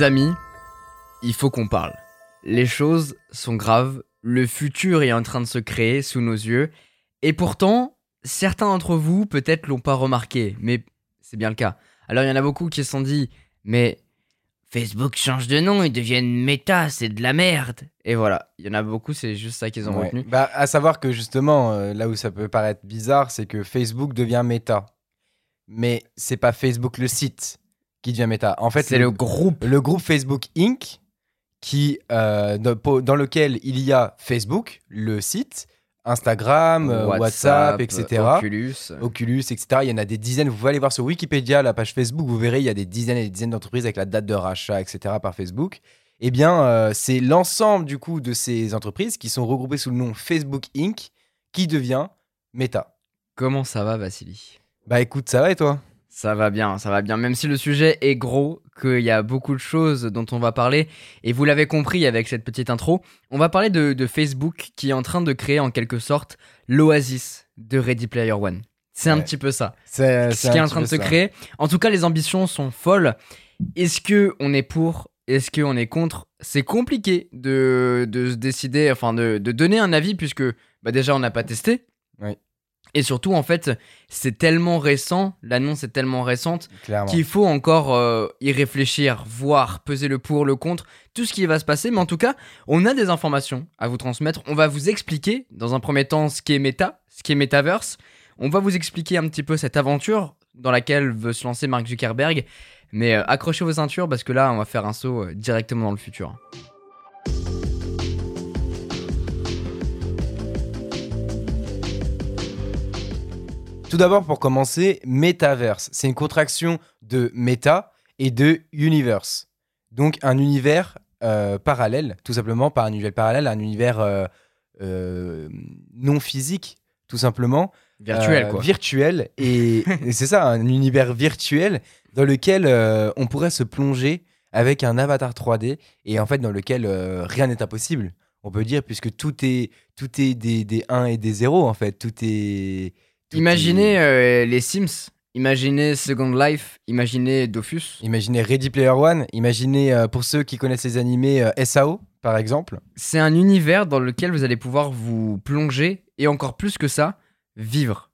Les amis, il faut qu'on parle. Les choses sont graves, le futur est en train de se créer sous nos yeux, et pourtant, certains d'entre vous peut-être l'ont pas remarqué, mais c'est bien le cas. Alors il y en a beaucoup qui se sont dit, mais Facebook change de nom, ils deviennent méta, c'est de la merde. Et voilà, il y en a beaucoup, c'est juste ça qu'ils ont Ouais. retenu. Bah, à savoir que justement, euh, là où ça peut paraître bizarre, c'est que Facebook devient méta. Mais c'est pas Facebook le site qui devient méta. En fait, C'est le groupe. le groupe Facebook Inc. qui euh, dans lequel il y a Facebook, le site, Instagram, euh, WhatsApp, etc. Oculus. Oculus, etc. Il y en a des dizaines. Vous pouvez aller voir sur Wikipédia, la page Facebook, vous verrez, il y a des dizaines et des dizaines d'entreprises avec la date de rachat, etc. par Facebook. Eh bien, euh, c'est l'ensemble du coup de ces entreprises qui sont regroupées sous le nom Facebook Inc. qui devient Meta. Comment ça va, Vassili? Bah écoute, ça va et toi? Ça va bien, ça va bien. Même si le sujet est gros, qu'il y a beaucoup de choses dont on va parler, et vous l'avez compris avec cette petite intro, on va parler de, de Facebook qui est en train de créer en quelque sorte l'oasis de Ready Player One. C'est un petit peu ça. C'est Ce qui est en train de se créer. En tout cas, les ambitions sont folles. Est-ce que on est pour? Est-ce qu'on est contre? C'est compliqué de, de se décider, enfin de, de donner un avis puisque bah déjà on n'a pas testé. Oui. Et surtout, en fait, c'est tellement récent, l'annonce est tellement récente qu'il faut encore euh, y réfléchir, voir, peser le pour, le contre, tout ce qui va se passer. Mais en tout cas, on a des informations à vous transmettre. On va vous expliquer, dans un premier temps, ce qui est méta, ce qui est Metaverse. On va vous expliquer un petit peu cette aventure dans laquelle veut se lancer Mark Zuckerberg. Mais euh, accrochez vos ceintures parce que là, on va faire un saut euh, directement dans le futur. Tout d'abord, pour commencer, Metaverse. C'est une contraction de Meta et de Universe. Donc, un univers euh, parallèle, tout simplement, pas un univers parallèle, un univers euh, euh, non physique, tout simplement. Virtuel, quoi. Virtuel. Et, et c'est ça, un univers virtuel dans lequel on pourrait se plonger avec un avatar 3D et en fait dans lequel rien n'est impossible. On peut dire, puisque tout est, tout est des, des 1 et des 0, en fait. Tout est. Imaginez euh, les Sims, imaginez Second Life, imaginez Dofus. Imaginez Ready Player One, imaginez euh, pour ceux qui connaissent les animés euh, SAO par exemple. C'est un univers dans lequel vous allez pouvoir vous plonger et encore plus que ça, vivre.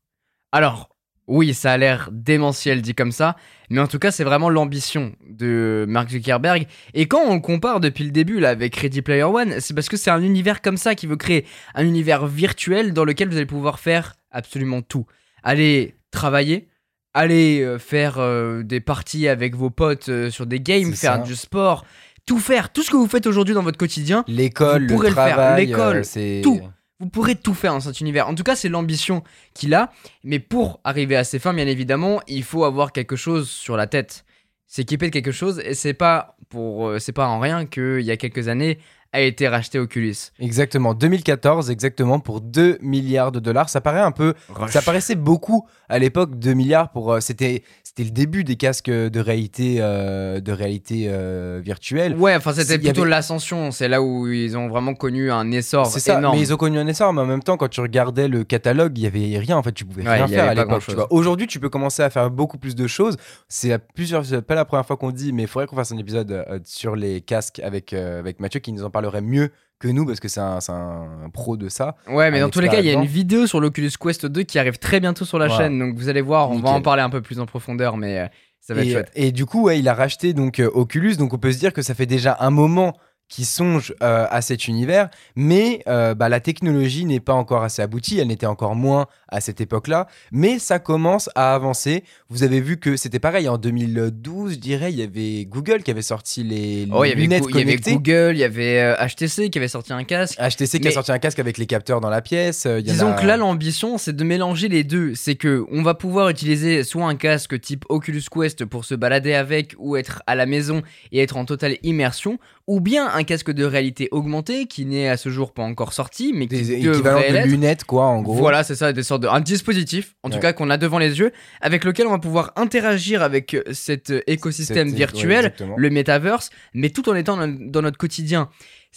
Alors, oui, ça a l'air démentiel dit comme ça, mais en tout cas, c'est vraiment l'ambition de Mark Zuckerberg. Et quand on le compare depuis le début là avec Ready Player One, c'est parce que c'est un univers comme ça qui veut créer un univers virtuel dans lequel vous allez pouvoir faire absolument tout. Aller travailler, aller euh, faire euh, des parties avec vos potes euh, sur des games, faire ça. du sport, tout faire, tout ce que vous faites aujourd'hui dans votre quotidien, L'école, Vous le pourrez le faire, travail, l'école, euh, c'est tout. vous pourrez tout faire dans cet univers. En tout cas, c'est l'ambition qu'il a. Mais pour arriver à ses fins, bien évidemment, il faut avoir quelque chose sur la tête. S'équiper de quelque chose. Et c'est pas pour, c'est pas en rien qu'il y a quelques années a été racheté Oculus. Exactement, 2014, exactement pour 2 milliards de dollars. Ça paraît un peu, ça paraissait beaucoup à l'époque 2 milliards pour. euh, c'était, c'était le début des casques de réalité, euh, de réalité euh, virtuelle. Ouais, enfin c'était plutôt avait- l'ascension. C'est là où ils ont vraiment connu un essor C'est ça, énorme. mais ils ont connu un essor, mais en même temps, quand tu regardais le catalogue, il y avait rien. En fait, tu pouvais Ouais, rien faire à l'époque. Aujourd'hui, tu peux commencer à faire beaucoup plus de choses. C'est plusieurs, c'est pas la première fois qu'on dit, mais il faudrait qu'on fasse un épisode euh, sur les casques avec euh, avec Mathieu qui nous en parlerait mieux que nous parce que c'est un, c'est un pro de ça. Ouais, mais dans tous les cas, il y a une vidéo sur l'Oculus Quest 2 qui arrive très bientôt sur la Voilà. chaîne. Donc vous allez voir, on va en parler un peu plus en profondeur, mais euh, ça va être Et, chouette. et du coup, ouais, il a racheté donc euh, Oculus, donc on peut se dire que ça fait déjà un moment qu'il songe euh, à cet univers, mais euh, bah, la technologie n'est pas encore assez aboutie, elle n'était encore moins à cette époque-là, mais ça commence à avancer. Vous avez vu que c'était pareil en 2012, je dirais, il y avait Google qui avait sorti les, Oh, il y avait lunettes Goo- il y avait connectées. Google, il y avait euh, HTC qui avait sorti un casque. HTC qui a sorti un casque avec les capteurs dans la pièce. euh, il y en Disons a- que là, l'ambition, c'est de mélanger les deux. C'est que on va pouvoir utiliser soit un casque type Oculus Quest pour se balader avec ou être à la maison et être en totale immersion, ou bien un casque de réalité augmentée qui n'est à ce jour pas encore sorti, mais qui des équivalents de lunettes, quoi, en gros. Voilà, c'est ça, des sortes de, un dispositif, en tout cas qu'on a devant les yeux, avec lequel on va pouvoir interagir avec euh, cet écosystème ouais, virtuel, le metaverse, mais tout en étant dans- dans notre quotidien.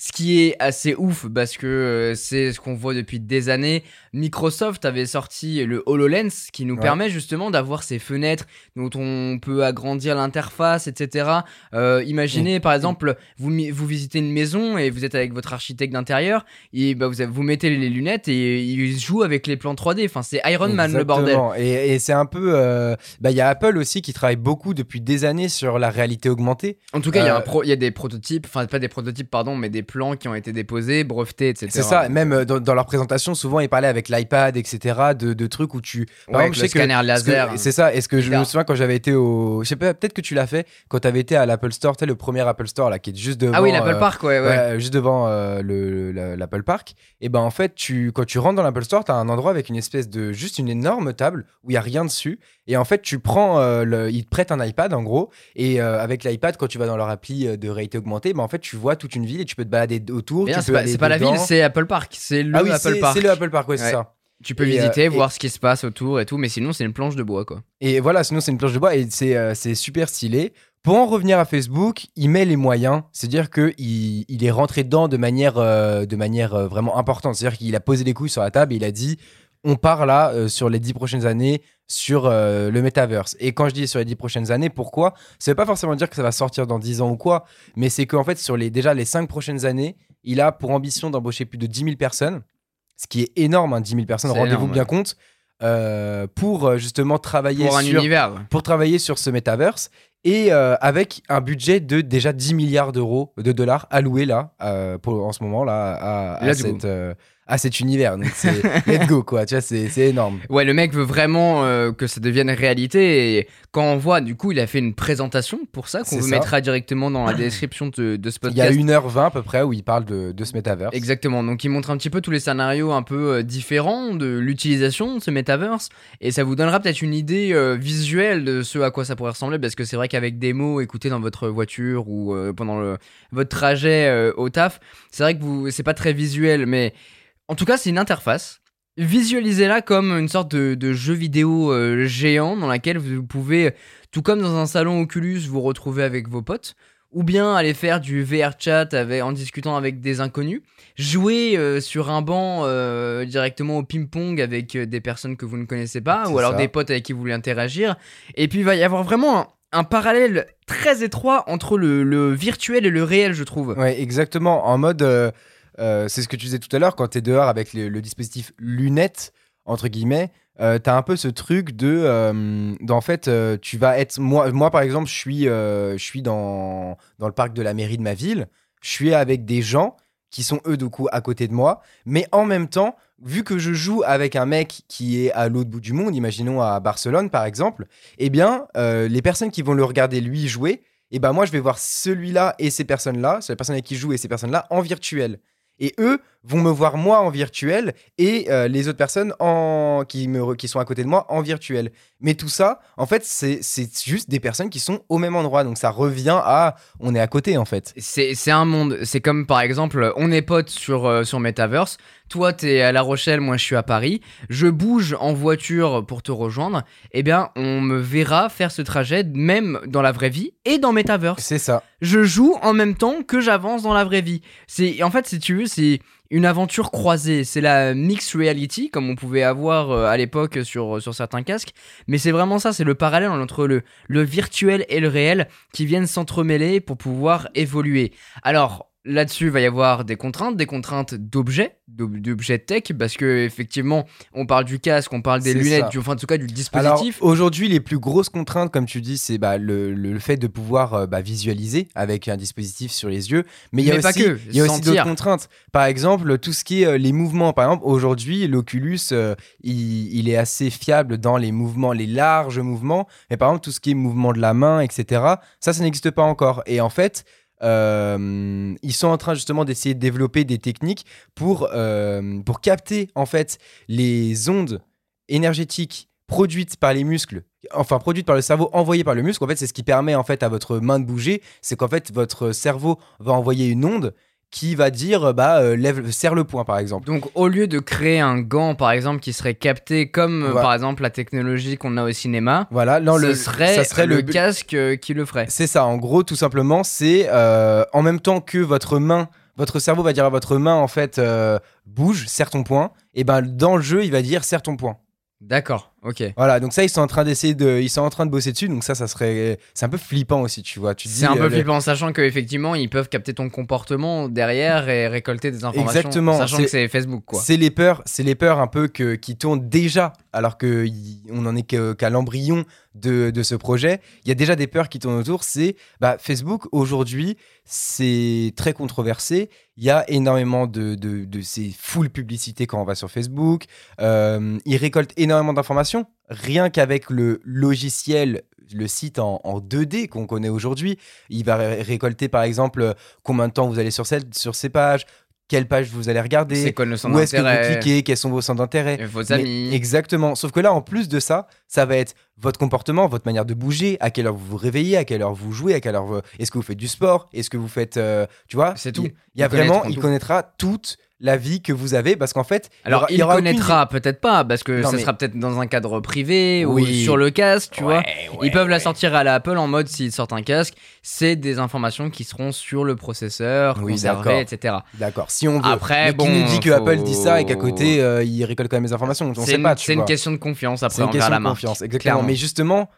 Ce qui est assez ouf parce que euh, c'est ce qu'on voit depuis des années. Microsoft avait sorti le HoloLens qui nous Ouais. permet justement d'avoir ces fenêtres dont on peut agrandir l'interface, etc. Euh, imaginez par exemple, vous, vous visitez une maison et vous êtes avec votre architecte d'intérieur et bah, vous, vous mettez les lunettes et il joue avec les plans 3D. Enfin, c'est Iron Man le bordel. Et, et c'est un peu. euh, bah, Il y a Apple aussi qui travaille beaucoup depuis des années sur la réalité augmentée. En tout cas, il y a un pro- il y a des prototypes, enfin pas des prototypes, pardon, mais des plans qui ont été déposés, brevetés, etc. C'est ça. Même euh, dans, dans leur présentation, souvent, ils parlaient avec l'iPad, etc. De, de trucs où tu. Ouais, Par avec exemple, je le sais que- scanner que- laser. C'est ça. Est-ce que je me souviens quand j'avais été au. Je sais pas, peut-être que tu l'as fait quand tu avais été à l'Apple Store, tu sais, le premier Apple Store là, qui est juste devant. Ah oui, l'Apple euh, Park, ouais, ouais. Ouais, juste devant euh, le, le- l'Apple Park. Et ben en fait, tu, quand tu rentres dans l'Apple Store, tu as un endroit avec une espèce de juste une énorme table où il y a rien dessus. Et en fait, tu prends, euh, le, ils te prêtent un iPad en gros. Et avec l'iPad, quand tu vas dans leur appli de réalité augmentée, ben en fait, tu vois toute une ville et tu peux te balader autour. C'est pas, la ville, c'est Apple Park. C'est le Ah oui, Apple Park. c'est le Apple Park, ouais, c'est ça. Tu peux Et, euh, visiter, et- voir ce qui se passe autour et tout, mais sinon c'est une planche de bois, quoi. Et voilà, sinon c'est une planche de bois et c'est euh, super stylé. Pour en revenir à Facebook, il met les moyens, c'est-à-dire qu'il il est rentré dedans de manière, euh, de manière vraiment importante. C'est-à-dire qu'il a posé les couilles sur la table et il a dit on part là euh, sur les dix prochaines années sur euh, le metaverse. Et quand je dis sur les dix prochaines années, pourquoi? Ça veut pas forcément dire que ça va sortir dans 10 ans ou quoi, mais c'est qu'en fait, sur les, déjà les cinq prochaines années, il a pour ambition d'embaucher plus de 10 000 personnes, ce qui est énorme, hein, 10 000 personnes, rendez-vous bien ouais. compte, euh, pour justement travailler Pour un sur univers. pour travailler sur ce metaverse et euh, avec un budget de déjà 10 milliards d'euros de dollars alloués là euh, pour, en ce moment là à, à cette, à cet univers donc c'est let's go quoi tu vois c'est énorme Ouais, le mec veut vraiment euh, que ça devienne réalité. Et quand on voit, du coup, il a fait une présentation pour ça, qu'on vous ça. mettra directement dans la description de, de ce il y a podcast. 1h20 à peu près où il parle de, de ce metaverse Exactement, donc il montre un petit peu tous les scénarios un peu euh, différents de l'utilisation de ce metaverse et ça vous donnera peut-être une idée euh, visuelle de ce à quoi ça pourrait ressembler parce que c'est vrai qu'avec des mots écoutés dans votre voiture ou pendant le- votre trajet au taf, c'est vrai que vous c'est pas très visuel mais en tout cas c'est une interface. Visualisez-la comme une sorte de, de jeu vidéo euh, géant dans laquelle vous pouvez, tout comme dans un salon Oculus, vous retrouver avec vos potes ou bien aller faire du VR chat avec, en discutant avec des inconnus, jouer euh, sur un banc euh, directement au ping-pong avec des personnes que vous ne connaissez pas, ou alors ça. des potes avec qui vous voulez interagir. Et puis il va y avoir vraiment un, un parallèle très étroit entre le, le virtuel et le réel, je trouve. ouais exactement en mode euh, c'est ce que tu disais tout à l'heure quand tu es dehors avec le, dispositif lunettes entre guillemets euh, t'as un peu ce truc de euh, d'en fait euh, tu vas être moi moi par exemple je suis euh, je suis dans dans le parc de la mairie de ma ville je suis avec des gens qui sont eux du coup à côté de moi mais en même temps vu que je joue avec un mec qui est à l'autre bout du monde imaginons à Barcelone par exemple eh bien les personnes qui vont le regarder lui jouer et ben moi je vais voir celui-là et ces personnes-là c'est la personne avec qui je joue et ces personnes-là en virtuel et eux vont me voir moi en virtuel et euh, les autres personnes en... qui, me... qui sont à côté de moi en virtuel. Mais tout ça, en fait, c'est juste des personnes qui sont au même endroit. Donc ça revient à on est à côté en fait. C'est c'est un monde, c'est comme par exemple, on est potes sur, euh, sur Metaverse, toi t'es à La Rochelle, moi je suis à Paris, je bouge en voiture pour te rejoindre, eh bien on me verra faire ce trajet même dans la vraie vie et dans Metaverse. C'est ça. Je joue en même temps que j'avance dans la vraie vie. C'est En fait, si tu veux, c'est une aventure croisée, c'est la mixed reality comme on pouvait avoir euh, à l'époque sur, sur certains casques, mais c'est vraiment ça, c'est le parallèle entre le, le virtuel et le réel qui viennent s'entremêler pour pouvoir évoluer. Alors là-dessus, il va y avoir des contraintes, des contraintes d'objets, d'ob- d'objets tech, parce que effectivement, on parle du casque, on parle des lunettes, ça. du, enfin en tout cas du dispositif. aujourd'hui, les plus grosses contraintes, comme tu dis, c'est bah, le, le fait de pouvoir euh, bah, visualiser avec un dispositif sur les yeux. Mais il y a aussi, que, il y a aussi d'autres contraintes. Par exemple, tout ce qui est euh, les mouvements. Par exemple, aujourd'hui, l'Oculus, euh, il, il est assez fiable dans les mouvements, les larges mouvements. Mais par exemple, tout ce qui est mouvement de la main, etc., ça, ça n'existe pas encore. Et en fait, euh, ils sont en train justement d'essayer de développer des techniques pour, euh, pour capter en fait les ondes énergétiques produites par les muscles, enfin produites par le cerveau, envoyées par le muscle. En fait, c'est ce qui permet en fait à votre main de bouger. C'est qu'en fait votre cerveau va envoyer une onde qui va dire bah euh, lève, serre le poing par exemple. Donc au lieu de créer un gant par exemple qui serait capté comme euh, par exemple la technologie qu'on a au cinéma, Voilà, non, ce le, serait, ça serait le, le, casque euh, qui le ferait. C'est ça, en gros, tout simplement, c'est euh, en même temps que votre main votre cerveau va dire à votre main, en fait, euh, bouge, serre ton poing. Et ben, dans le jeu, il va dire serre ton poing. D'accord, ok. Voilà, donc ça, ils sont en train d'essayer de, ils sont en train de bosser dessus. Donc ça, ça serait, c'est un peu flippant aussi, tu vois. Tu C'est un peu euh, flippant, sachant qu'effectivement, ils peuvent capter ton comportement derrière et récolter des informations. Exactement, Sachant que c'est Facebook, quoi. C'est les peurs, c'est les peurs un peu que, qui tournent déjà, alors que y- on en est qu'à l'embryon de, de ce projet. Il y a déjà des peurs qui tournent autour. C'est bah, Facebook aujourd'hui, c'est très controversé. Il y a énormément de, de, de ces full publicités quand on va sur Facebook. Euh, ils récoltent énormément d'informations. Rien qu'avec le logiciel, le site en, en 2D qu'on connaît aujourd'hui, il va ré- récolter par exemple combien de temps vous allez sur, ces pages, quelle page vous allez regarder, quoi le où est-ce que vous cliquez, quels sont vos centres d'intérêt. Vos Mais- amis. Exactement. Sauf que là, en plus de ça, ça va être votre comportement, votre manière de bouger, à quelle heure vous vous réveillez, à quelle heure vous jouez, à quelle heure vous- est-ce que vous faites du sport, est-ce que vous faites, euh, tu vois, C'est tout. Il y a vraiment, il tout. connaîtra toute la vie que vous avez parce qu'en fait, il Alors, il, aucune- connaîtra peut-être pas, parce que Non, ça mais- sera peut-être dans un cadre privé ou sur le casque, tu vois. Ouais, Ils ouais, peuvent la sortir à la Apple en mode s'ils sortent un casque, c'est des informations qui seront sur le processeur, Oui, conservées, etc. D'accord. Si on veut. Après, Mais bon, qui nous dit que faut- Apple dit ça et qu'à côté, euh, il récolte quand même les informations On sait une, pas. c'est une question de confiance C'est après une question la de confiance, exactement. clairement. Mais justement,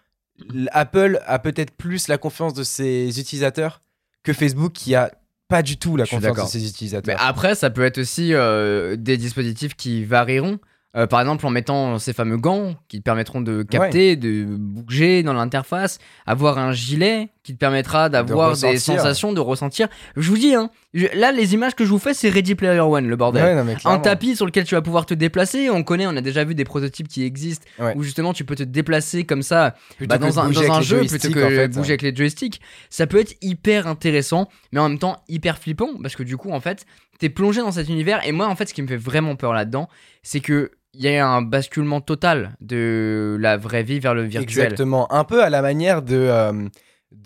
Apple a peut-être plus la confiance de ses utilisateurs que Facebook qui a pas du tout la confiance de ses Mais utilisateurs. après, ça peut être aussi euh, des dispositifs qui varieront. Euh, par exemple, en mettant ces fameux gants qui te permettront de capter, de bouger dans l'interface, avoir un gilet qui te permettra d'avoir des sensations, de ressentir. Je vous dis, hein, je- là, les images que je vous fais, c'est Ready Player One, le bordel. Ouais, non, mais Un tapis sur lequel tu vas pouvoir te déplacer. On connaît, on a déjà vu des prototypes qui existent Ouais. où justement tu peux te déplacer comme ça bah, dans un, dans jeu plutôt que en fait. bouger avec les joysticks. Ça peut être hyper intéressant, mais en même temps hyper flippant parce que du coup, en fait, t'es plongé dans cet univers. Et moi, en fait, ce qui me fait vraiment peur là-dedans, c'est que il y a un basculement total de la vraie vie vers le virtuel. Exactement. Un peu à la manière de, euh,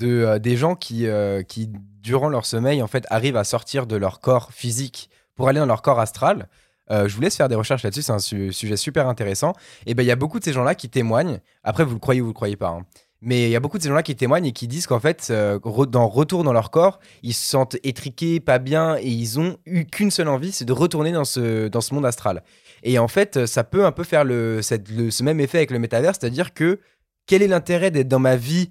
euh, des gens qui, euh, qui, durant leur sommeil, en fait, arrivent à sortir de leur corps physique pour aller dans leur corps astral. Je vous laisse faire des recherches là-dessus, c'est un su- sujet super intéressant. Et ben il y a beaucoup de ces gens-là qui témoignent. Après, vous le croyez ou vous le croyez pas. hein. Mais il y a beaucoup de ces gens-là qui témoignent et qui disent qu'en fait, euh, re- dans retour dans leur corps, ils se sentent étriqués, pas bien, et ils ont eu qu'une seule envie, c'est de retourner dans ce, dans ce monde astral. Et en fait, ça peut un peu faire le, cette- le- ce même effet avec le métavers, c'est-à-dire que quel est l'intérêt d'être dans ma vie,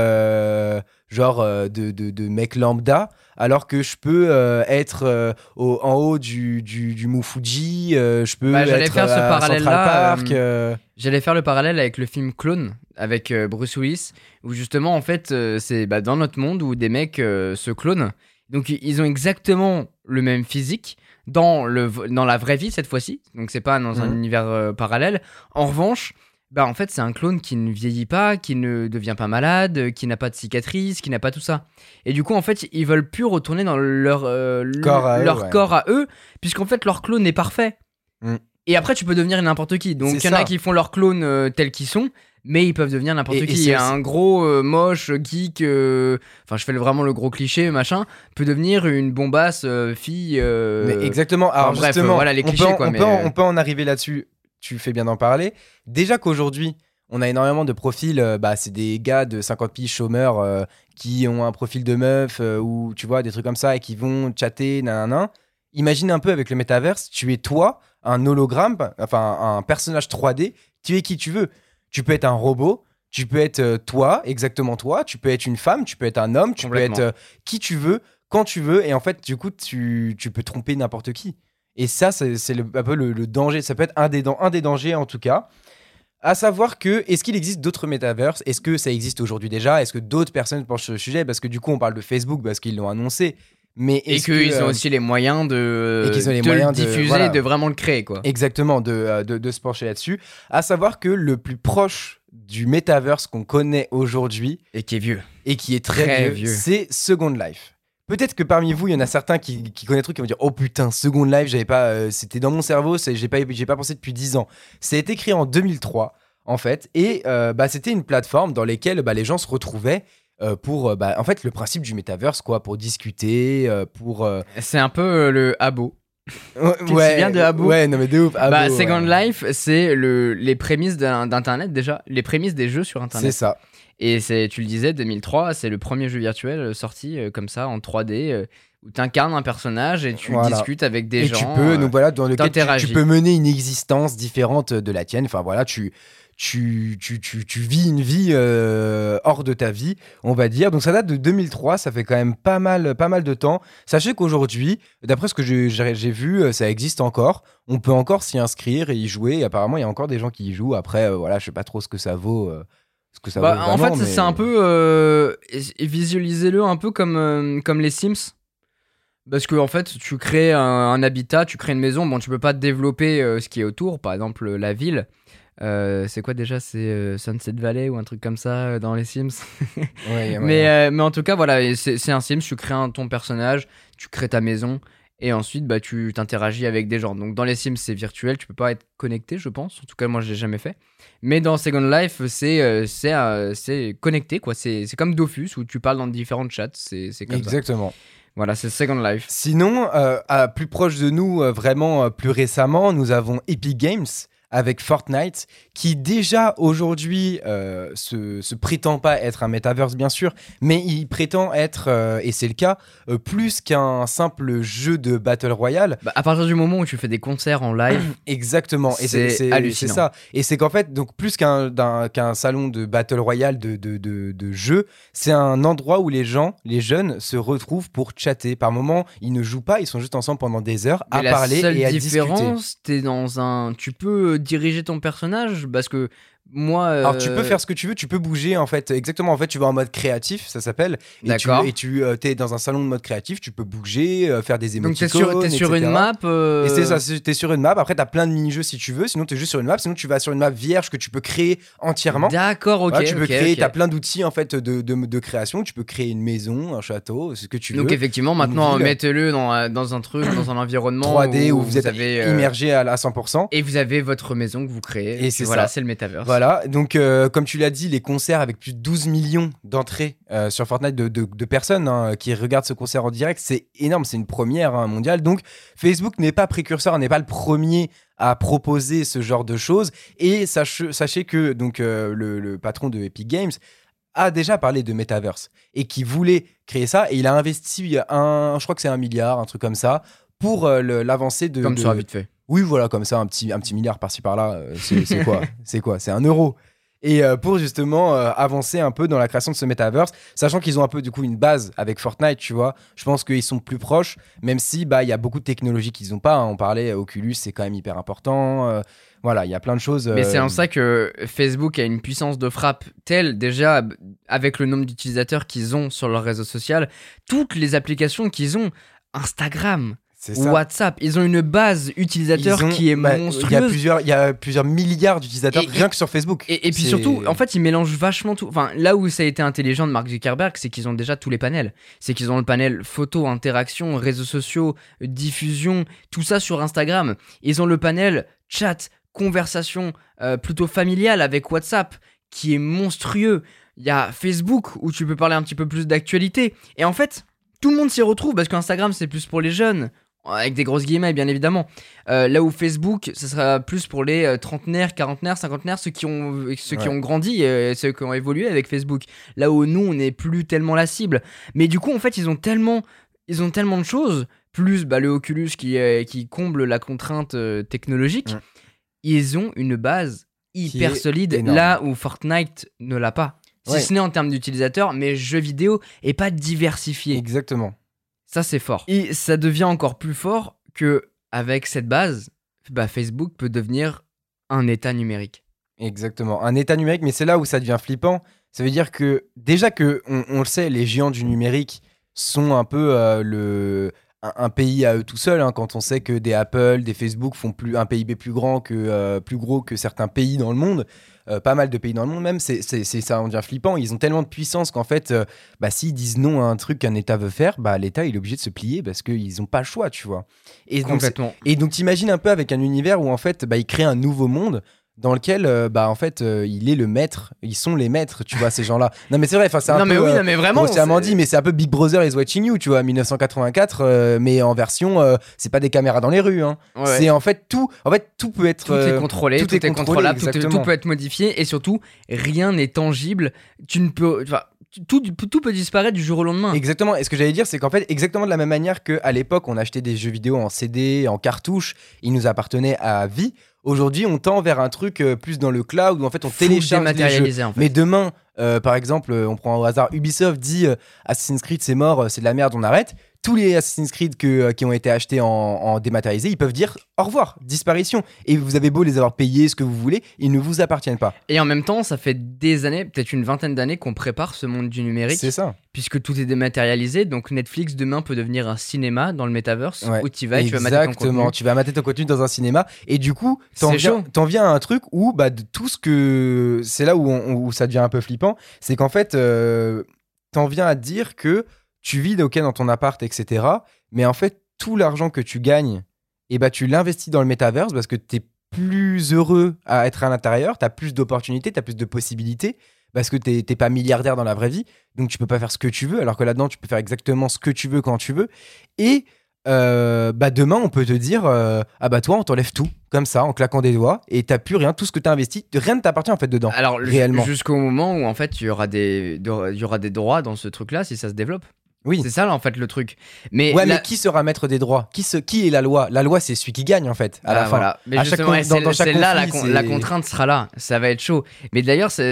euh, genre euh, de, de, de mec lambda, alors que je peux euh, être euh, au- en haut du, du, du Mont Fuji, euh, je peux Bah, être faire ce à parallèle-là, Central Park. euh, euh, J'allais faire le parallèle avec le film Clone avec euh, Bruce Willis, où justement, en fait, euh, c'est bah, dans notre monde où des mecs euh, se clonent. Donc, ils ont exactement le même physique dans, le, dans la vraie vie cette fois-ci. Donc, c'est pas dans un Mhm. univers euh, parallèle. En revanche, bah, en fait, c'est un clone qui ne vieillit pas, qui ne devient pas malade, euh, qui n'a pas de cicatrices, qui n'a pas tout ça. Et du coup, en fait, ils veulent plus retourner dans leur, euh, le- Corps à eux, leur ouais. corps à eux, puisqu'en fait, leur clone est parfait. Mm. Et après, tu peux devenir n'importe qui. Donc, il y en a qui font leur clone euh, tels qu'ils sont, mais ils peuvent devenir n'importe qui. c'est Et un gros euh, moche geek, euh, enfin, je fais le- vraiment le gros cliché, machin, peut devenir une bombasse euh, fille. euh, Mais exactement. Alors bref, justement, euh, voilà les on peut clichés, en- quoi, On, mais, peut en, on peut en arriver là-dessus. Tu fais bien d'en parler. Déjà qu'aujourd'hui, on a énormément de profils. euh, bah, c'est des gars de 50 piges chômeurs euh, qui ont un profil de meuf euh, ou tu vois des trucs comme ça et qui vont chatter, nanana. Imagine un peu avec le métaverse. Tu es toi, un hologramme, enfin un personnage 3D. Tu es qui tu veux. Tu peux être un robot. Tu peux être euh, toi, exactement toi. Tu peux être une femme. Tu peux être un homme. Tu peux être euh, qui tu veux, quand tu veux. Et en fait, du coup, tu, tu peux tromper n'importe qui. Et ça, c'est un peu le, le danger. Ça peut être un des, dan- un des dangers, en tout cas. À savoir que, est-ce qu'il existe d'autres métaverses Est-ce que ça existe aujourd'hui déjà? Est-ce que d'autres personnes pensent sur le sujet? Parce que du coup, on parle de Facebook parce qu'ils l'ont annoncé. Mais Et qu'ils que, ont euh, aussi les moyens de, et qu'ils ont les de moyens le de- diffuser, voilà. de vraiment le créer, quoi. Exactement, de, euh, de, de se pencher là-dessus. À savoir que le plus proche du métaverse qu'on connaît aujourd'hui, Et qui est vieux. et qui est très, Très vieux, vieux. c'est Second Life. Peut-être que parmi vous, il y en a certains qui, qui connaissent le truc qui vont dire Oh putain, Second Life, j'avais pas, euh, c'était dans mon cerveau, c'est- j'ai pas, j'ai pas pensé depuis 10 ans. Ça a été créé en 2003, en fait, et euh, bah, c'était une plateforme dans laquelle bah, les gens se retrouvaient euh, pour, euh, bah, en fait, le principe du métaverse, quoi, pour discuter, euh, pour. C'est un peu le Abo. ouais, viens de Habbo Ouais, non mais de ouf. bah, Habbo, Second ouais. Life, c'est le, les prémices d'Internet déjà, les prémices des jeux sur C'est Internet. ça. Et c'est, tu le disais, 2003, c'est le premier jeu virtuel sorti euh, comme ça en 3D. euh. où tu incarnes un personnage et tu Voilà. discutes avec des et gens. tu peux, euh, donc voilà, dans lequel tu, tu peux mener une existence différente de la tienne. Enfin voilà, tu, tu, tu, tu, tu vis une vie euh, hors de ta vie, on va dire. Donc ça date de 2003, ça fait quand même pas mal, pas mal de temps. Sachez qu'aujourd'hui, d'après ce que j'ai vu, euh, ça existe encore. On peut encore s'y inscrire et y jouer. Et apparemment, il y a encore des gens qui y jouent. Après, euh, voilà, je sais pas trop ce que ça vaut. euh, ce que ça Bah, vaut en vraiment, fait, mais- c'est un peu. visualisez-le un peu comme, comme les Sims. Parce que, en fait, tu crées un, un habitat, tu crées une maison. Bon, tu peux pas développer euh, ce qui est autour, par exemple la ville. Euh, c'est quoi déjà? C'est euh, Sunset Valley ou un truc comme ça euh, dans les Sims? Ouais, mais, mais en tout cas, voilà, c'est un Sims, tu crées un- ton personnage, tu crées ta maison, et ensuite bah, tu t'interagis avec des gens. Donc dans les Sims, c'est virtuel, tu peux pas être connecté, je pense. En tout cas, moi, je l'ai jamais fait. Mais dans Second Life, c'est c'est connecté, quoi. C'est comme Dofus, où tu parles dans différentes chats, c'est comme ça. Exactement. Voilà, c'est Second Life. Sinon, à plus proche de nous, vraiment plus récemment, nous avons Epic Games avec Fortnite, qui déjà aujourd'hui euh, se, se prétend pas être un metaverse bien sûr, mais il prétend être, euh, et c'est le cas, euh, plus qu'un simple jeu de battle royale. Bah, à partir du moment où tu fais des concerts en live, Exactement, et c'est hallucinant. ça. Et c'est qu'en fait, donc plus qu'un salon de battle royale de, de, de, de jeux, c'est un endroit où les gens, les jeunes, se retrouvent pour chatter. Par moment, ils ne jouent pas, ils sont juste ensemble pendant des heures à la parler seule et à discuter. différence, t'es dans un. Tu peux diriger ton personnage, parce que moi. Alors tu euh, peux faire ce que tu veux, tu peux bouger en fait. Exactement, en fait tu vas en mode créatif, ça s'appelle. Et tu, D'accord. et tu es dans un salon de mode créatif, tu peux bouger, euh, faire des Donc émoticônes, t'es sur, t'es sur une map. euh, Et c'est ça, t'es sur une map. Après, t'as plein de mini-jeux si tu veux. Sinon, t'es juste sur une map. Sinon, tu vas sur une map vierge que tu peux créer entièrement. D'accord, ok. Voilà, tu peux créer, ok. t'as plein d'outils en fait de, de, de création. Tu peux créer une maison, un château, ce que tu Donc veux. effectivement, maintenant, mettez-le dans, euh, dans un truc, dans un environnement 3D où, vous êtes avez, euh, immergé à, à 100%. et vous avez votre maison que vous créez. Et c'est voilà, c'est le metaverse. Voilà, donc euh, comme tu l'as dit, les concerts avec plus de 12 millions d'entrées euh, sur Fortnite de, personnes hein, qui regardent ce concert en direct, c'est énorme, c'est une première hein, mondiale. Donc Facebook n'est pas précurseur, n'est pas le premier à proposer ce genre de choses. Et sache- sachez que euh, le, le patron de Epic Games a déjà parlé de metaverse et qui voulait créer ça et il a investi un, je crois que c'est un milliard, un truc comme ça, pour euh, l'avancée de, Comme de- ça, vite fait. oui, voilà, comme ça, un petit, un petit milliard par-ci par-là, euh, c'est quoi C'est quoi C'est un euro. Et euh, pour justement euh, avancer un peu dans la création de ce metaverse, sachant qu'ils ont un peu du coup une base avec Fortnite, tu vois, je pense qu'ils sont plus proches, même si bah il y a beaucoup de technologies qu'ils n'ont pas. hein. On parlait Oculus, c'est quand même hyper important. voilà, il y a plein de choses. Mais c'est en ça que Facebook a une puissance de frappe telle, déjà, avec le nombre d'utilisateurs qu'ils ont sur leur réseau social, toutes les applications qu'ils ont, Instagram, ça. WhatsApp, ils ont une base utilisateur ont- qui est bah, Il y a monstrueuse. plusieurs, il y a plusieurs milliards d'utilisateurs Et- rien que sur Facebook. Et, et puis surtout, en fait, ils mélangent vachement tout. Enfin, là où ça a été intelligent de Mark Zuckerberg, c'est qu'ils ont déjà tous les panels. C'est qu'ils ont le panel photo, interaction, réseaux sociaux, diffusion, tout ça sur Instagram. Ils ont le panel chat, conversation euh, plutôt familiale avec WhatsApp, qui est monstrueux. Il y a Facebook où tu peux parler un petit peu plus d'actualité. Et en fait, tout le monde s'y retrouve parce qu'Instagram c'est plus pour les jeunes. Avec des grosses guillemets, bien évidemment. Euh, là où Facebook, ce sera plus pour les euh, trentenaires, quarantenaires, cinquantenaires, ceux qui ont, ceux qui ont grandi, euh, ceux qui ont évolué avec Facebook. Là où nous, on n'est plus tellement la cible. Mais du coup, en fait, ils ont tellement, ils ont tellement de choses. Plus bah, le Oculus qui, euh, qui comble la contrainte euh, technologique. Ils ont une base hyper solide, énorme. là où Fortnite ne l'a pas. Si Ouais. ce n'est en termes d'utilisateurs, mais jeux vidéo et pas diversifié. Exactement. Ça, c'est fort. Et ça devient encore plus fort que avec cette base, bah, Facebook peut devenir un état numérique. Exactement. Un état numérique, mais c'est là où ça devient flippant. Ça veut dire que déjà que on, le sait, les géants du numérique sont un peu euh, le un, un pays à eux tout seuls. hein, quand on sait que des Apple, des Facebook font plus un PIB plus grand que euh, plus gros que certains pays dans le monde, euh, pas mal de pays dans le monde même, c'est c'est- c'est- ça en devient flippant. Ils ont tellement de puissance qu'en fait, euh, bah, s'ils disent non à un truc qu'un État veut faire, bah l'État il est obligé de se plier parce qu'ils n'ont pas le choix, tu vois. Et donc Complètement. et donc t'imagines un peu avec un univers où en fait bah, il crée un nouveau monde dans lequel euh, bah en fait euh, il est le maître, ils sont les maîtres, tu vois ces gens-là. Non mais c'est vrai, enfin c'est un Non, peu mais oui, euh, non, mais vraiment. grossièrement c'est- dit, mais c'est un peu Big Brother is watching you, tu vois, 1984, euh, mais en version, c'est pas des caméras dans les rues, hein. Ouais, ouais. c'est en fait tout, en fait tout peut être, Tout est contrôlé, tout tout, est est, contrôlé, contrôlable, tout, peut être modifié et surtout rien n'est tangible. Tu ne peux, enfin, tout, tout peut disparaître du jour au lendemain. Exactement. Et ce que j'allais dire, c'est qu'en fait, exactement de la même manière qu'à l'époque, on achetait des jeux vidéo en CD, en cartouche, ils nous appartenaient à vie. Aujourd'hui, on tend vers un truc euh, plus dans le cloud où en fait on télécharge des jeux. dématérialisé, en fait. Mais demain, euh, par exemple, euh, on prend au hasard Ubisoft dit euh, Assassin's Creed c'est mort, c'est de la merde, on arrête. Tous les Assassin's Creed que, euh, qui ont été achetés en, en dématérialisé, ils peuvent dire au revoir, disparition. Et vous avez beau les avoir payés, ce que vous voulez, ils ne vous appartiennent pas. Et en même temps, ça fait des années, peut-être une vingtaine d'années, qu'on prépare ce monde du numérique, C'est ça. puisque tout est dématérialisé. Donc Netflix demain peut devenir un cinéma dans le metaverse Ouais. où tu vas, et tu vas mater ton Exactement, contenu. tu vas mater ton contenu dans un cinéma et du coup, t'en viens, à un truc où bah, de tout ce que. C'est là où, on- où ça devient un peu flippant, c'est qu'en fait, euh, t'en viens à dire que tu vis ok dans ton appart, etc. Mais en fait, tout l'argent que tu gagnes, et bah, tu l'investis dans le métaverse parce que t'es plus heureux à être à l'intérieur, t'as plus d'opportunités, t'as plus de possibilités. Parce que t'es t'es pas milliardaire dans la vraie vie, donc tu peux pas faire ce que tu veux, alors que là-dedans, tu peux faire exactement ce que tu veux quand tu veux. Et euh, bah demain on peut te dire euh, ah bah toi on t'enlève tout comme ça en claquant des doigts et t'as plus rien tout ce que t'as investi rien ne t'appartient en fait dedans Alors réellement. jusqu'au moment où en fait il y aura des il y aura des droits dans ce truc-là si ça se développe. Oui C'est ça là en fait le truc. Mais ouais mais qui sera maître des droits? Qui, se, qui est la loi? La loi c'est celui qui gagne en fait à la Ah, fin voilà. Mais À chaque dans- chaque là la, con- la contrainte sera là. Ça va être chaud. Mais d'ailleurs, ça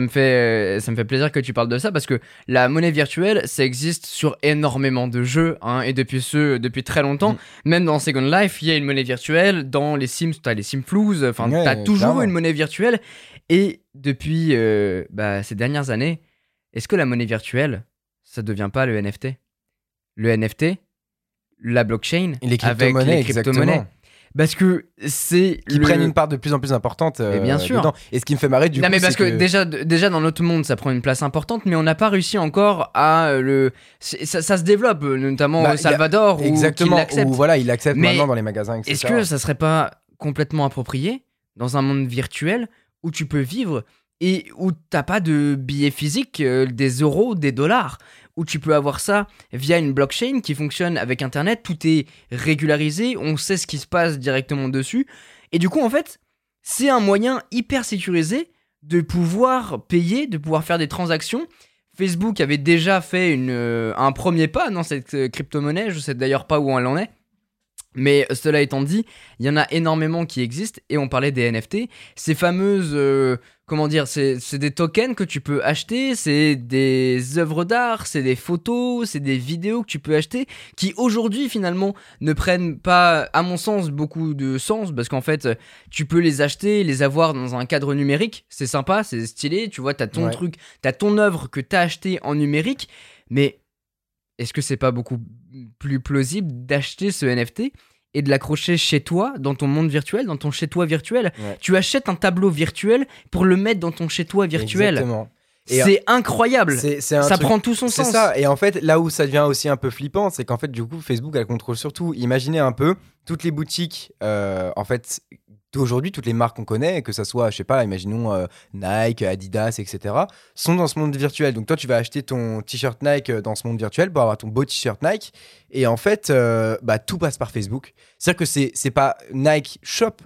me fait ça me fait plaisir que tu parles de ça parce que la monnaie virtuelle, ça existe sur énormément de jeux hein, et depuis ce depuis très longtemps. Mm. Même dans Second Life, il y a une monnaie virtuelle. Dans les Sims, t'as les Sims Flues. Enfin, Ouais, t'as toujours clairement. une monnaie virtuelle. Et depuis euh, bah, ces dernières années, est-ce que la monnaie virtuelle, ça devient pas le NFT Le NFT, la blockchain, Et les avec crypto-monnaies les crypto-monnaies. Parce que c'est qui le- prennent une part de plus en plus importante euh, Mais bien sûr. dedans. et ce qui me fait marrer du non coup mais parce que, déjà, déjà dans notre monde ça prend une place importante mais on n'a pas réussi encore à euh, le ça, ça se développe euh, notamment Bah, au Salvador où exactement ou voilà il l'accepte maintenant dans les magasins etc. Est-ce que ça serait pas complètement approprié dans un monde virtuel où tu peux vivre et où t'as pas de billets physiques, euh, des euros, des dollars, où tu peux avoir ça via une blockchain qui fonctionne avec Internet, tout est régularisé, on sait ce qui se passe directement dessus. Et du coup, en fait, c'est un moyen hyper sécurisé de pouvoir payer, de pouvoir faire des transactions. Facebook avait déjà fait euh, un premier pas dans cette euh, crypto-monnaie, je sais d'ailleurs pas où elle en est. Mais cela étant dit, il y en a énormément qui existent et on parlait des NFT. Ces fameuses, comment dire, c'est des tokens que tu peux acheter, c'est des œuvres d'art, c'est des photos, c'est des vidéos que tu peux acheter qui aujourd'hui finalement ne prennent pas, à mon sens, beaucoup de sens parce qu'en fait, tu peux les acheter, les avoir dans un cadre numérique, c'est sympa, c'est stylé, tu vois, t'as ton Ouais. truc, t'as ton œuvre que t'as acheté en numérique, mais est-ce que c'est pas beaucoup plus plausible d'acheter ce NFT et de l'accrocher chez toi, dans ton monde virtuel, dans ton chez-toi virtuel Ouais. Tu achètes un tableau virtuel pour le mettre dans ton chez-toi virtuel. Exactement. Et, C'est incroyable. c'est c'est Ça truc- prend tout son C'est sens. ça, et en fait, là où ça devient aussi un peu flippant, c'est qu'en fait, du coup, Facebook, elle contrôle surtout. Imaginez un peu, toutes les boutiques, euh, en fait, d'aujourd'hui, toutes les marques qu'on connaît, que ça soit, je sais pas, imaginons euh, Nike, Adidas, etc., sont dans ce monde virtuel. Donc toi, tu vas acheter ton t-shirt Nike euh, dans ce monde virtuel pour avoir ton beau t-shirt Nike, et en fait, euh, bah, tout passe par Facebook. C'est-à-dire que c'est pas Nike Shop,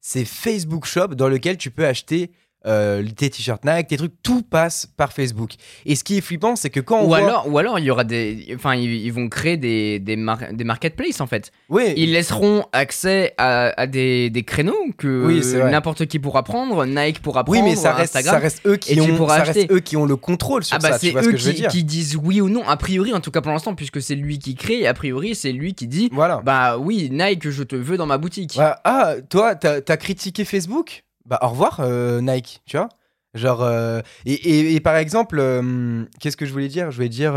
c'est Facebook Shop dans lequel tu peux acheter euh, tes t-shirts Nike, tes trucs, tout passe par Facebook. Et ce qui est flippant, c'est que quand on Ou voit... alors, ou alors, il y aura des. Enfin, ils, ils vont créer des, des, mar- des marketplaces en fait. Oui, Ils laisseront accès à, à des, des créneaux que Oui, n'importe qui pourra prendre, Nike pourra oui, prendre, mais ça reste, Instagram. ça reste eux qui ont, ça reste eux qui ont le contrôle sur Ah bah ça. c'est ce eux que je veux qui, dire qui disent oui ou non, a priori en tout cas pour l'instant, puisque c'est lui qui crée, a priori c'est lui qui dit Voilà. bah oui Nike je te veux dans ma boutique. Ouais, Ah, toi, t'as as critiqué Facebook? Bah, au revoir, euh, Nike, tu vois Genre, euh, et, et- et par exemple, euh, qu'est-ce que je voulais dire? Je voulais dire.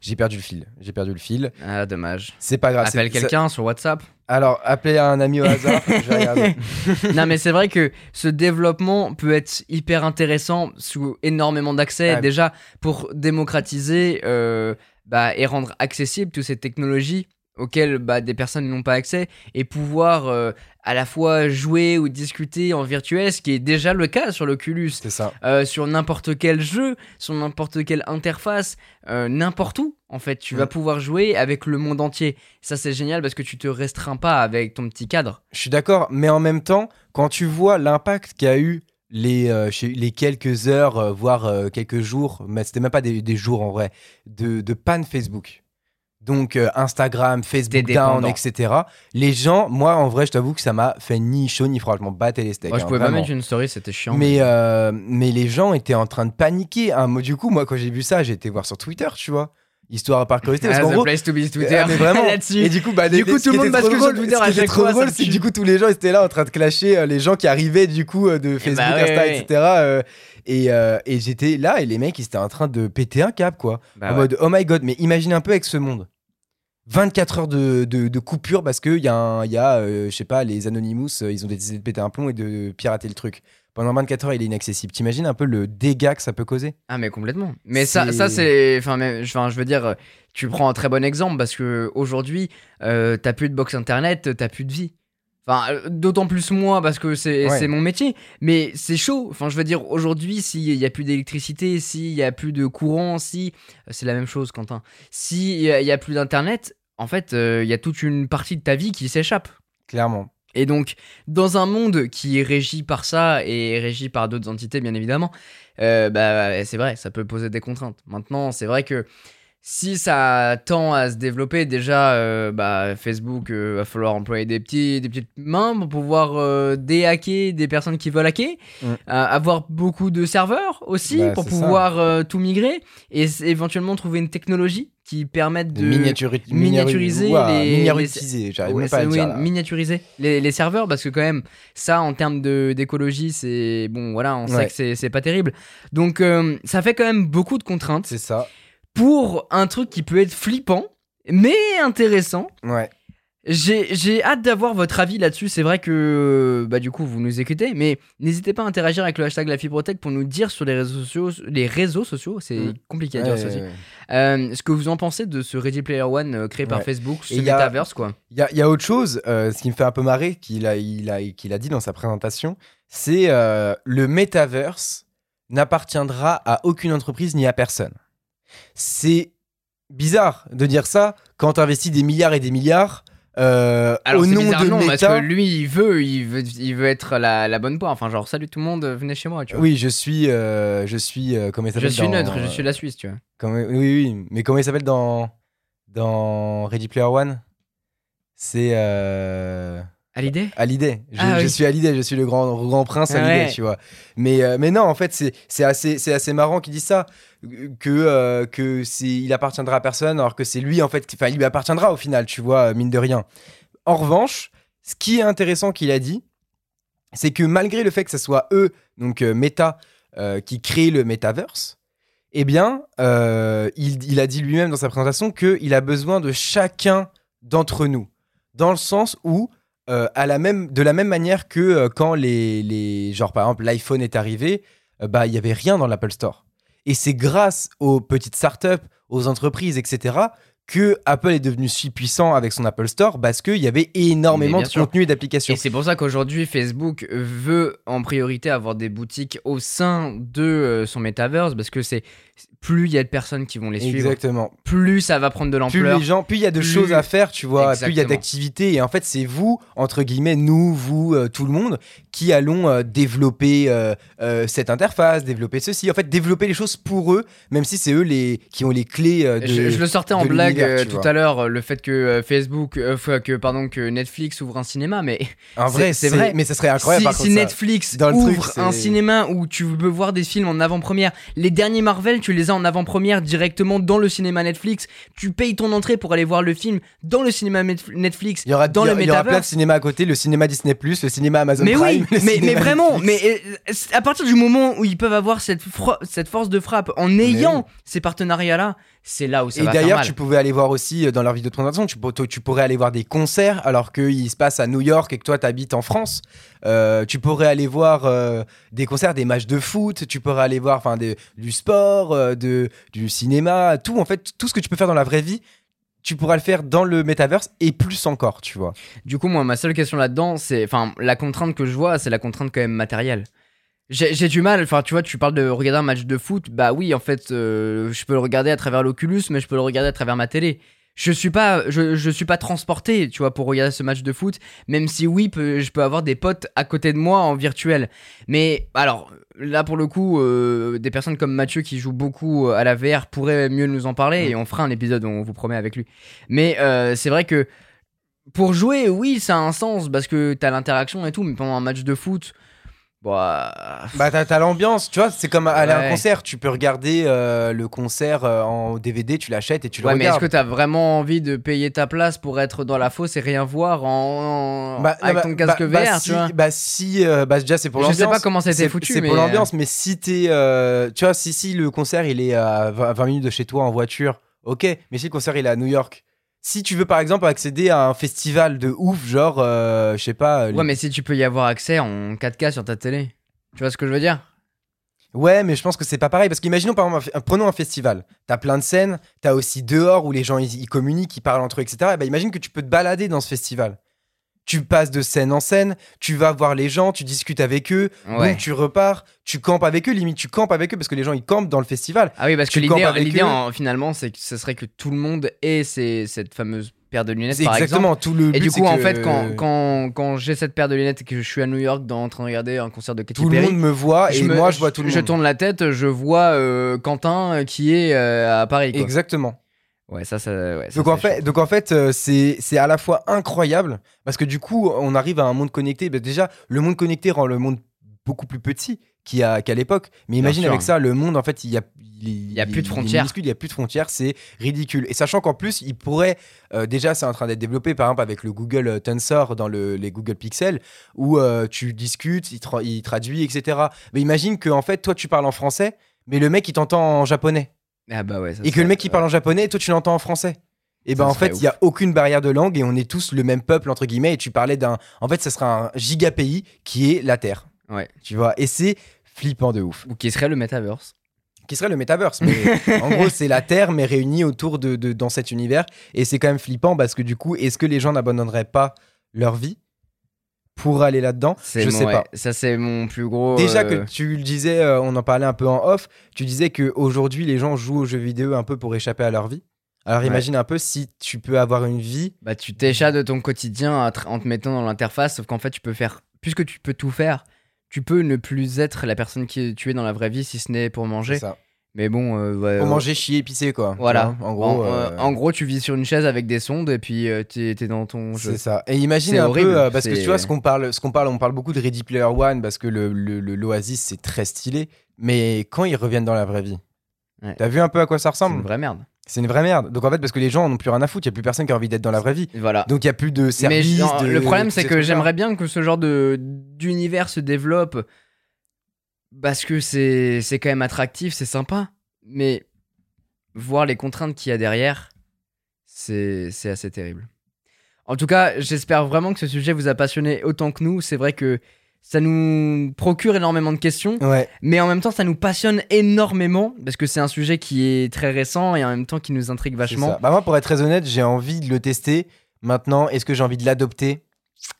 J'ai perdu le fil. J'ai perdu le fil. Ah dommage. C'est pas grave. Appelle quelqu'un sur WhatsApp. Alors, appelez un ami au hasard. je non mais c'est vrai que ce développement peut être hyper intéressant sous énormément d'accès Ah. déjà pour démocratiser euh, bah, et rendre accessible toutes ces technologies auxquelles bah, des personnes n'ont pas accès et pouvoir euh, à la fois jouer ou discuter en virtuel, ce qui est déjà le cas sur l'Oculus. C'est ça. Euh, sur n'importe quel jeu, sur n'importe quelle interface, euh, n'importe où. En fait, tu vas Mm. pouvoir jouer avec le monde entier. Ça, c'est génial parce que tu te restreins pas avec ton petit cadre. Je suis d'accord, mais en même temps, quand tu vois l'impact qu'a eu les, euh, les quelques heures, voire quelques jours, mais c'était même pas des, des jours en vrai, de, de panne Facebook. Donc euh, Instagram, Facebook down, etc. Les gens, moi en vrai, je t'avoue que ça m'a fait ni chaud ni froid. Je m'en battais les steaks. Moi, je hein, pouvais pas mettre une story, c'était chiant. Mais, euh, mais les gens étaient en train de paniquer. hein. Moi, du coup, moi, quand j'ai vu ça, j'ai été voir sur Twitter, tu vois. Histoire par curiosité. Parce Ah, the gros, place to be Twitter. Ah, mais vraiment. Et du coup, bah, Du les- coup, tout le monde bascule sur Twitter à chaque trop fois, c'est du coup, tous les gens étaient là en train de clasher euh, les gens qui arrivaient du coup euh, de Facebook, bah ouais, Insta, ouais. etc. euh, et euh, et j'étais là et les mecs ils étaient en train de péter un câble quoi. Bah en ouais. mode oh my god, mais imaginez un peu avec ce monde. 24 heures de, de, de coupure parce qu'il y a, un- y a euh, je sais pas, les Anonymous, euh, ils ont décidé de péter un plomb et de pirater le truc. Pendant 24 heures, il est inaccessible. T'imagines un peu le dégât que ça peut causer? Ah mais complètement. Mais ça, C'est- ça c'est, enfin, je veux dire, euh, tu prends un très bon exemple parce que aujourd'hui, euh, t'as plus de box internet, t'as plus de vie. Enfin, euh, d'autant plus moi parce que c'est Ouais. mon métier. Mais c'est chaud. Enfin, je veux dire, aujourd'hui, s'il y a plus d'électricité, s'il y a plus de courant, si euh, c'est la même chose, Quentin. S'il y, a- il y a plus d'internet, en fait, euh, il y a toute une partie de ta vie qui s'échappe. Clairement. Et donc, dans un monde qui est régi par ça et régi par d'autres entités, bien évidemment, euh, bah, c'est vrai, ça peut poser des contraintes. Maintenant, c'est vrai que si ça tend à se développer, déjà, euh, bah, Facebook euh, va falloir employer des, petits, des petites mains pour pouvoir euh, déhacker des personnes qui veulent hacker, Mm. avoir beaucoup de serveurs aussi Bah, pour pouvoir tout migrer et éventuellement trouver une technologie qui permette de Miniaturi- miniaturiser Ouah, les- miniaturiser, j'arrive Ouais, même pas à c'est- le oui, dire. là. miniaturiser les, les serveurs parce que quand même ça en termes d'écologie c'est bon voilà on sait que c'est pas terrible donc ça fait quand même beaucoup de contraintes C'est ça. Pour un truc qui peut être flippant mais intéressant Ouais. j'ai hâte d'avoir votre avis là-dessus c'est vrai que bah du coup vous nous écoutez mais n'hésitez pas à interagir avec le hashtag la fibrotech pour nous dire sur les réseaux sociaux les réseaux sociaux c'est Mm. compliqué à dire Ouais, ça aussi ouais, ouais. Euh, ce que vous en pensez de ce Ready Player One euh, créé par. Facebook ce metaverse quoi Il y y a autre chose, euh, ce qui me fait un peu marrer, qu'il a, il a, qu'il a dit dans sa présentation, c'est euh, le metaverse n'appartiendra à aucune entreprise ni à personne. C'est bizarre de dire ça quand tu investis des milliards et des milliards euh, Alors au nom bizarre, de non, parce Meta. que lui il veut, il veut, il veut être la, la bonne poire. Enfin genre salut tout le monde, venez chez moi, tu vois. Oui, je suis, euh, je suis, euh, comment il je s'appelle suis dans- neutre, je suis la Suisse, tu vois. oui, oui, mais comment il s'appelle dans, dans Ready Player One? C'est À l'idée. Je, Ah je oui. suis Hallyday, je suis le grand, grand prince Ah Hallyday, ouais. tu vois. Mais, euh, mais non, en fait, c'est assez, assez marrant qu'il dise ça, que, euh, que il appartiendra à personne, alors que c'est lui, en fait, enfin, il lui appartiendra au final, tu vois, mine de rien. En revanche, ce qui est intéressant qu'il a dit, c'est que malgré le fait que ce soit eux, donc euh, Meta, euh, qui créent le metaverse, eh bien, il, il a dit lui-même dans sa présentation qu'il a besoin de chacun d'entre nous. Dans le sens où, euh, à la même, de la même manière que euh, quand les, les. Genre, par exemple, l'iPhone est arrivé, euh, bah, il n'y avait rien dans l'Apple Store. Et c'est grâce aux petites startups, aux entreprises, etc., que Apple est devenu si puissant avec son Apple Store parce qu'il y avait énormément de sûr. contenu et d'applications. Et c'est pour ça qu'aujourd'hui Facebook veut en priorité avoir des boutiques au sein de euh, son metaverse parce que c'est plus il y a de personnes qui vont les suivre, Exactement. plus ça va prendre de plus l'ampleur. les gens, plus il y a de plus- choses à faire, tu vois, plus il y a d'activités. Et en fait, c'est vous, entre guillemets, nous, vous, euh, tout le monde, qui allons euh, développer euh, cette interface, développer ceci. En fait, développer les choses pour eux, même si c'est eux les, qui ont les clés de. je, je le sortais en blague euh, tout vois. à l'heure, euh, le fait que euh, Facebook, euh, que pardon, que Netflix ouvre un cinéma, mais En vrai, c'est vrai. Mais ça serait incroyable. si, par contre. Netflix Dans le truc, ouvre un cinéma où tu peux voir des films en avant-première, les derniers Marvel, tu les as en avant-première directement dans le cinéma Netflix. Tu payes ton entrée pour aller voir le film dans le cinéma Netflix. Il y aura, dans le aura- il y aura plein de cinéma à côté, le cinéma Disney+, le cinéma Amazon Mais oui, Prime. mais, vraiment, mais à partir du moment où ils peuvent avoir cette, force de frappe en ayant ces partenariats-là, c'est là où ça Et va faire d'ailleurs, tu pouvais aller voir aussi euh, dans leur vidéo de présentation, tu, tu pourrais aller voir des concerts alors qu'ils se passent à New York et que toi, tu habites en France. Euh, tu pourrais aller voir euh, des concerts, des matchs de foot, tu pourrais aller voir enfin, du sport, euh, de, du cinéma, tout en fait, tout ce que tu peux faire dans la vraie vie, tu pourras le faire dans le metaverse et plus encore, tu vois. Du coup, moi, ma seule question là-dedans, c'est. Enfin, la contrainte que je vois, c'est la contrainte quand même matérielle. J'ai du mal, enfin, tu vois, tu parles de regarder un match de foot, bah oui, en fait, euh, je peux le regarder à travers l'Oculus, mais je peux le regarder à travers ma télé. je suis pas je, je suis pas transporté tu vois pour regarder ce match de foot même si oui je peux avoir des potes à côté de moi en virtuel. Mais alors là pour le coup euh, des personnes comme Mathieu qui joue beaucoup à la VR pourraient mieux nous en parler et on fera un épisode on vous promet avec lui. Mais euh, c'est vrai que pour jouer oui ça a un sens parce que t'as l'interaction et tout mais pendant un match de foot bah. Bah t'as l'ambiance, tu vois, c'est comme aller à un concert, tu peux regarder euh, le concert euh, en DVD, tu l'achètes et tu le ouais, mais est-ce que t'as vraiment envie de payer ta place pour être dans la fosse et rien voir en, en- Bah, avec bah, ton casque bah, VR, bah, tu si, vois? Bah si, euh, bah déjà c'est pour Je l'ambiance. sais pas comment C'est- foutu, C'est mais, pour euh, l'ambiance, mais si t'es, tu vois, si si le concert il est à 20 20 minutes de chez toi en voiture, ok. Mais si le concert il est à New York, si tu veux par exemple accéder à un festival de ouf, genre, euh, je sais pas. Ouais, mais si tu peux y avoir accès en 4K sur ta télé. Tu vois ce que je veux dire? Ouais, mais je pense que c'est pas pareil parce qu'imaginons par exemple, un prenons un festival. T'as plein de scènes, t'as aussi dehors où les gens ils, ils communiquent, ils parlent entre eux, etc. Et bah, imagine que tu peux te balader dans ce festival. Tu passes de scène en scène, tu vas voir les gens, tu discutes avec eux, Ouais. donc tu repars, tu campes avec eux, limite tu campes avec eux parce que les gens ils campent dans le festival. Ah oui, parce que Tu campes l'idée, finalement, c'est que ce serait que tout le monde ait ces- cette fameuse paire de lunettes, exemple. exactement tout le Et but, du c'est coup, en que fait, quand, quand, quand j'ai cette paire de lunettes et que je suis à New York dans, en train de regarder un concert de Katy tout le Perry, monde me voit et me- moi je vois tout le je monde. tourne la tête, je vois euh, Quentin euh, qui est euh, à Paris. Quoi. Exactement. Ouais, ça, ça. Ouais, ça, Donc en fait, donc en fait, euh, c'est c'est à la fois incroyable parce que du coup, on arrive à un monde connecté. Bah, déjà, le monde connecté rend le monde beaucoup plus petit qu'à l'époque. Mais imagine sûr. avec ça, le monde en fait, il y a il, y a plus de frontières. il y a plus de frontières, c'est ridicule. Et sachant qu'en plus, il pourrait euh, déjà, c'est en train d'être développé par exemple avec le Google euh, Tensor dans le, les Google Pixel où euh, tu discutes, il, tra- il traduit, etc. Mais imagine que en fait, toi, tu parles en français, mais le mec il t'entend en japonais Ah bah ouais. ça et que le mec il parle en japonais et toi tu l'entends en français. Et ben en fait, il y a aucune barrière de langue et on est tous le même peuple entre guillemets et tu parlais d'un en fait, ça sera un giga pays qui est la Terre, Ouais. tu vois. Et c'est flippant de ouf. Ou qui serait le metaverse. Qui serait le metaverse mais en gros, c'est la Terre mais réunie autour de, de- dans cet univers et c'est quand même flippant parce que du coup, est-ce que les gens n'abandonneraient pas leur vie pour aller là-dedans Je mon- sais ouais, pas. Ça, c'est mon plus gros. Déjà euh, que tu le disais, euh, on en parlait un peu en off, tu disais que aujourd'hui les gens jouent aux jeux vidéo un peu pour échapper à leur vie. Alors Ouais. imagine un peu si tu peux avoir une vie. Bah, tu t'échappes de ton quotidien en te mettant dans l'interface, sauf qu'en fait, tu peux faire. Puisque tu peux tout faire, tu peux ne plus être la personne qui tu es dans la vraie vie, si ce n'est pour manger. C'est ça. Mais bon. euh, ouais, euh, manger, chier, pisser quoi. Voilà. en gros, en, euh, en gros, tu vis sur une chaise avec des sondes et puis euh, t'es dans ton jeu. c'est ça. Et imagine C'est un horrible, peu, euh, parce que c'est- tu vois, ce qu'on parle, ce qu'on parle, on parle beaucoup de Ready Player One parce que le, le- le- l'Oasis c'est très stylé. Mais quand ils reviennent dans la vraie vie, Ouais. t'as vu un peu à quoi ça C'est ressemble une vraie merde. C'est une vraie merde. Donc en fait, parce que les gens n'ont plus rien à foutre, il y a plus personne qui a envie d'être dans la vraie vie. Voilà. Donc il y a plus de Mais service. non, de- le problème, c'est ces que j'aimerais bien que ce genre d'univers se développe parce que c'est c'est quand même attractif, c'est sympa. Mais voir les contraintes qu'il y a derrière, c'est assez terrible. En tout cas, j'espère vraiment que ce sujet vous a passionné autant que nous. C'est vrai que ça nous procure énormément de questions, Ouais. mais en même temps, ça nous passionne énormément parce que c'est un sujet qui est très récent et en même temps qui nous intrigue vachement. Bah moi, pour être très honnête, j'ai envie de le tester. Maintenant, est-ce que j'ai envie de l'adopter?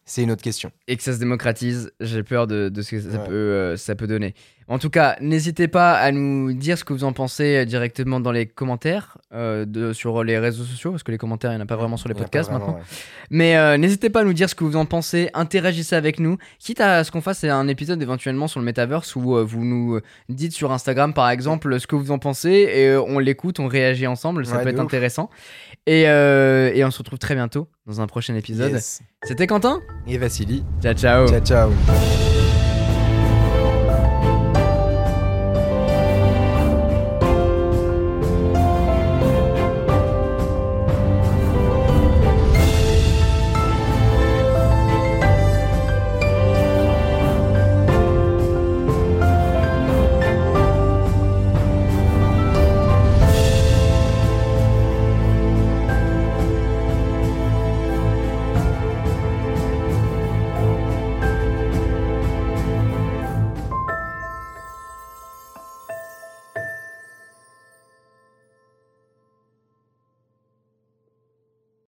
C'est une autre question. et que ça se démocratise, j'ai peur de, de ce que ça, Ouais. peut, euh, ça peut donner. En tout cas, n'hésitez pas à nous dire ce que vous en pensez euh, directement dans les commentaires euh, de, sur les réseaux sociaux, parce que les commentaires, il n'y en a pas vraiment sur les podcasts vraiment, maintenant. ouais. Mais euh, n'hésitez pas à nous dire ce que vous en pensez, interagissez avec nous, quitte à ce qu'on fasse un épisode éventuellement sur le Metaverse où vous nous dites sur Instagram par exemple ce que vous en pensez et on l'écoute, on réagit ensemble, ça Ouais, peut être ouf. intéressant. Et, et on se retrouve très bientôt dans un prochain épisode. Yes. C'était Quentin? Et Vassili. Ciao ciao Ciao, ciao.